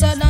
said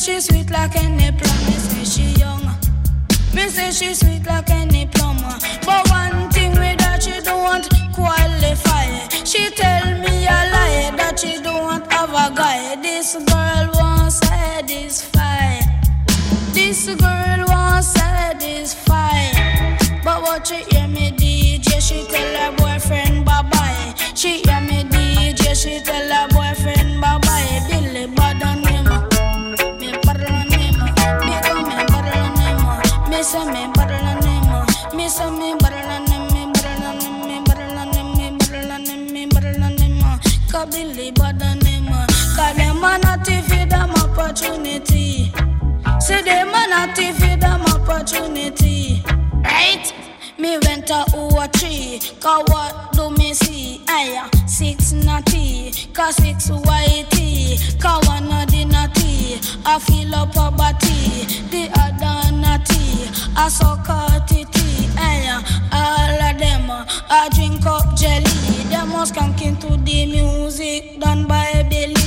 she sweet like any plum. Me say she young. Me say she sweet like any plum. But one thing with her she don't qualify. She tell me a lie that she don't have a guy. This girl won't satisfy. This girl won't satisfy. But what she hear me DJ, she tell her boyfriend bye bye. She hear me DJ, she tell her opportunity. Say them a not feed them opportunity, right? Me went to O3, cause what do me see? Aya, six natty, cause six whitey, cause one of the natty, I feel up a body, the other natty, I suck a titty, aya, all of them, I drink up jelly, them must skank into the music done by Billy,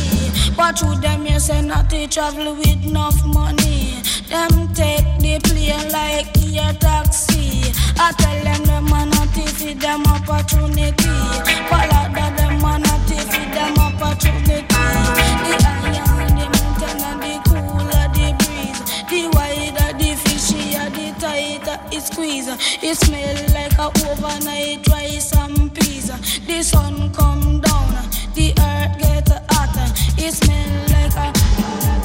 but through them you say natty travel with enough money, them take the plane like a taxi. I tell them them a not feed them opportunity. Follow that them a not feed them opportunity. The higher the mountain and the cooler the breeze. The wider the fishier, the tighter it squeeze. It smell like a overnight rice and peas. The sun come down, the earth get hotter. It smell like a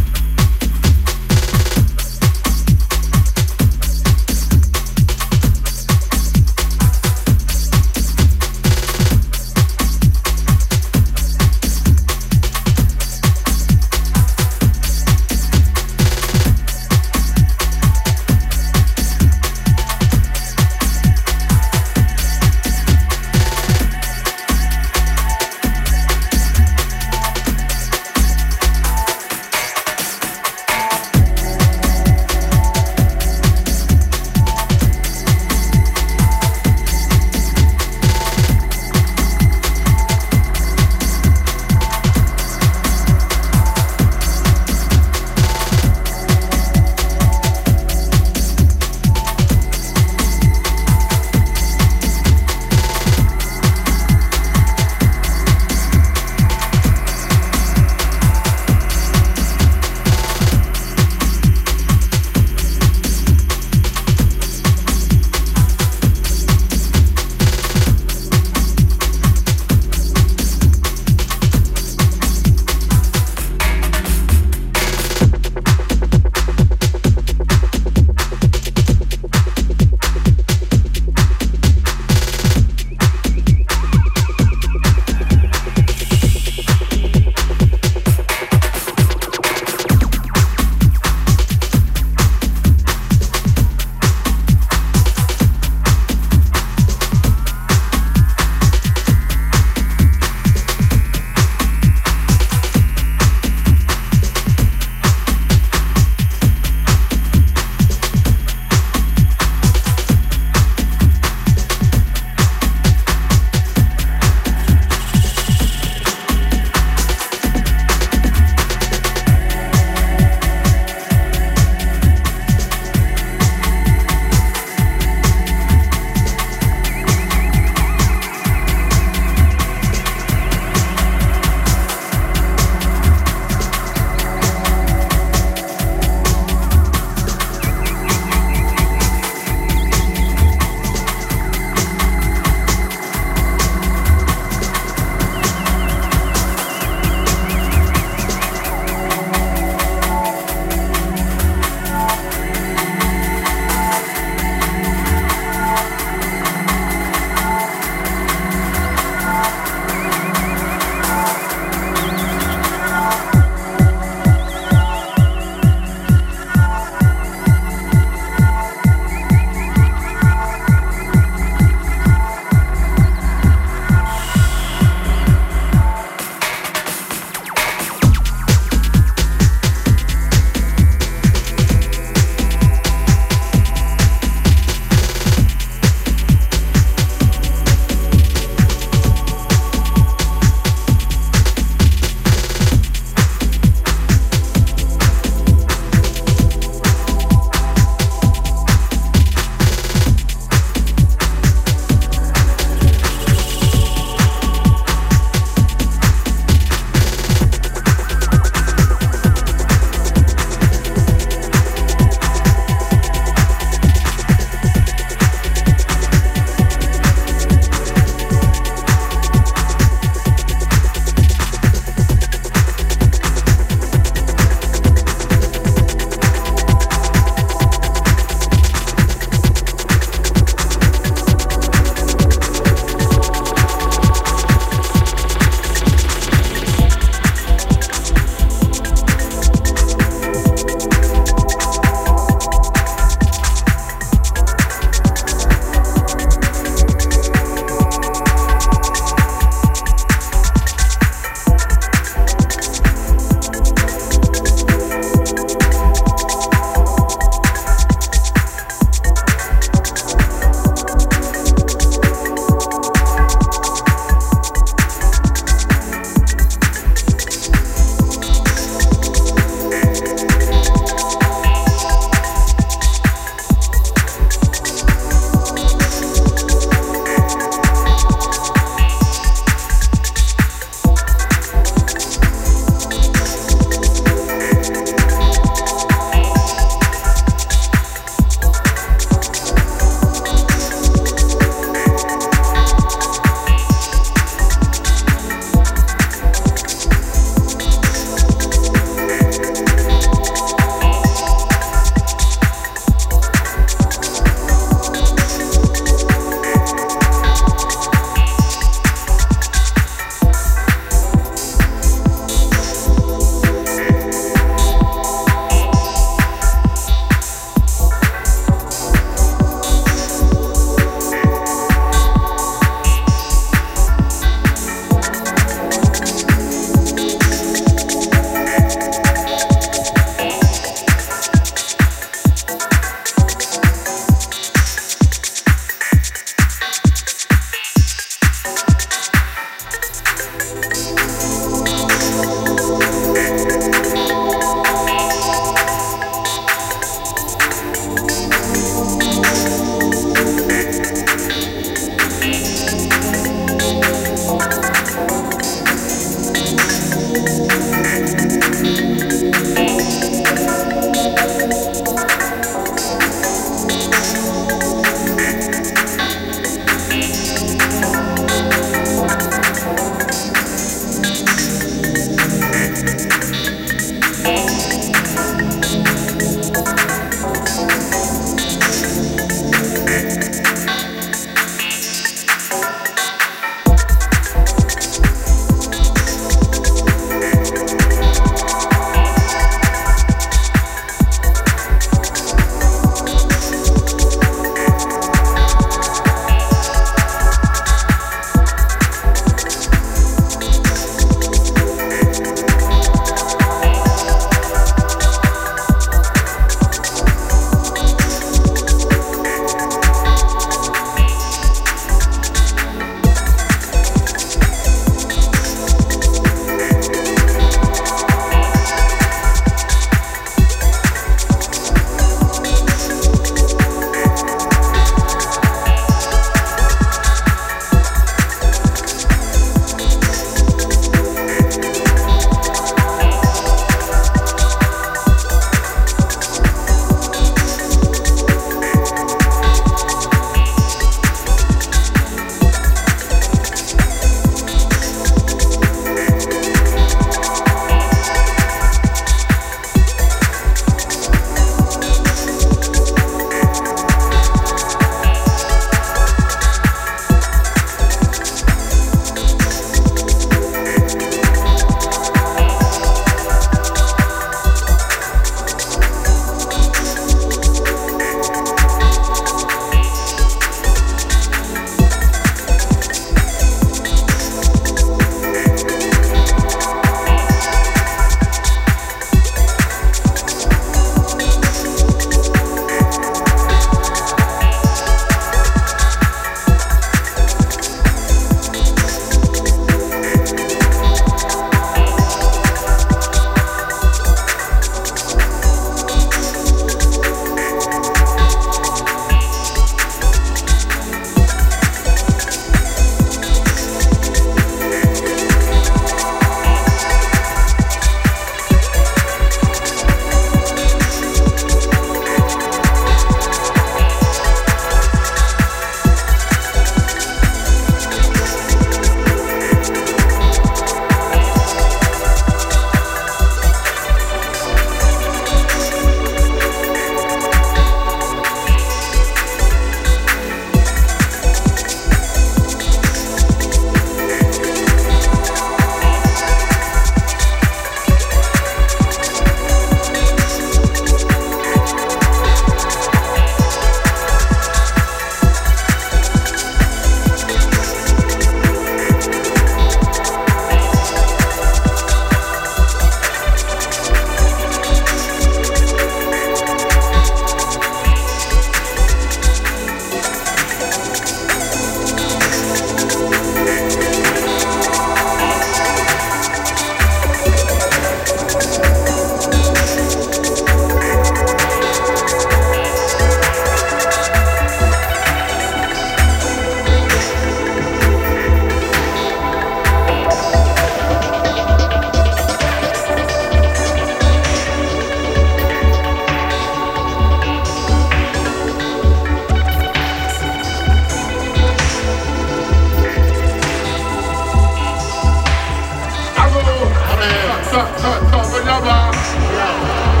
Come on.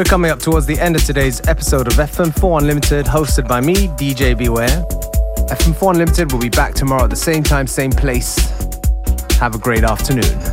We're coming up towards the end of today's episode of FM4 Unlimited, hosted by me, DJ Beware. FM4 Unlimited will be back tomorrow at the same time, same place. Have a great afternoon.